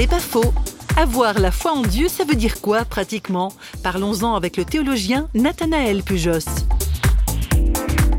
C'est pas faux. Avoir la foi en Dieu, ça veut dire quoi pratiquement? Parlons-en avec le théologien Nathanaël Pujos.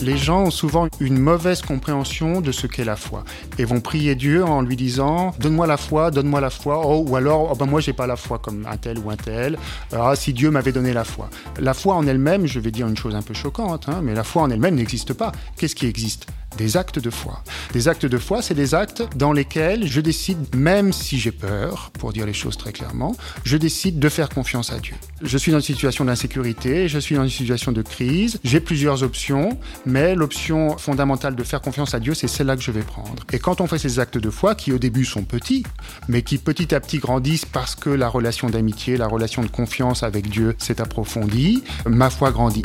Les gens ont souvent une mauvaise compréhension de ce qu'est la foi et vont prier Dieu en lui disant donne-moi la foi, donne-moi la foi, oh, ou alors oh ben moi j'ai pas la foi comme un tel ou un tel. Ah si Dieu m'avait donné la foi. La foi en elle-même, je vais dire une chose un peu choquante, hein, mais la foi en elle-même n'existe pas. Qu'est-ce qui existe? Des actes de foi. Des actes de foi, c'est des actes dans lesquels je décide, même si j'ai peur, pour dire les choses très clairement, je décide de faire confiance à Dieu. Je suis dans une situation d'insécurité, je suis dans une situation de crise, j'ai plusieurs options, mais l'option fondamentale de faire confiance à Dieu, c'est celle-là que je vais prendre. Et quand on fait ces actes de foi, qui au début sont petits, mais qui petit à petit grandissent parce que la relation d'amitié, la relation de confiance avec Dieu s'est approfondie, ma foi grandit.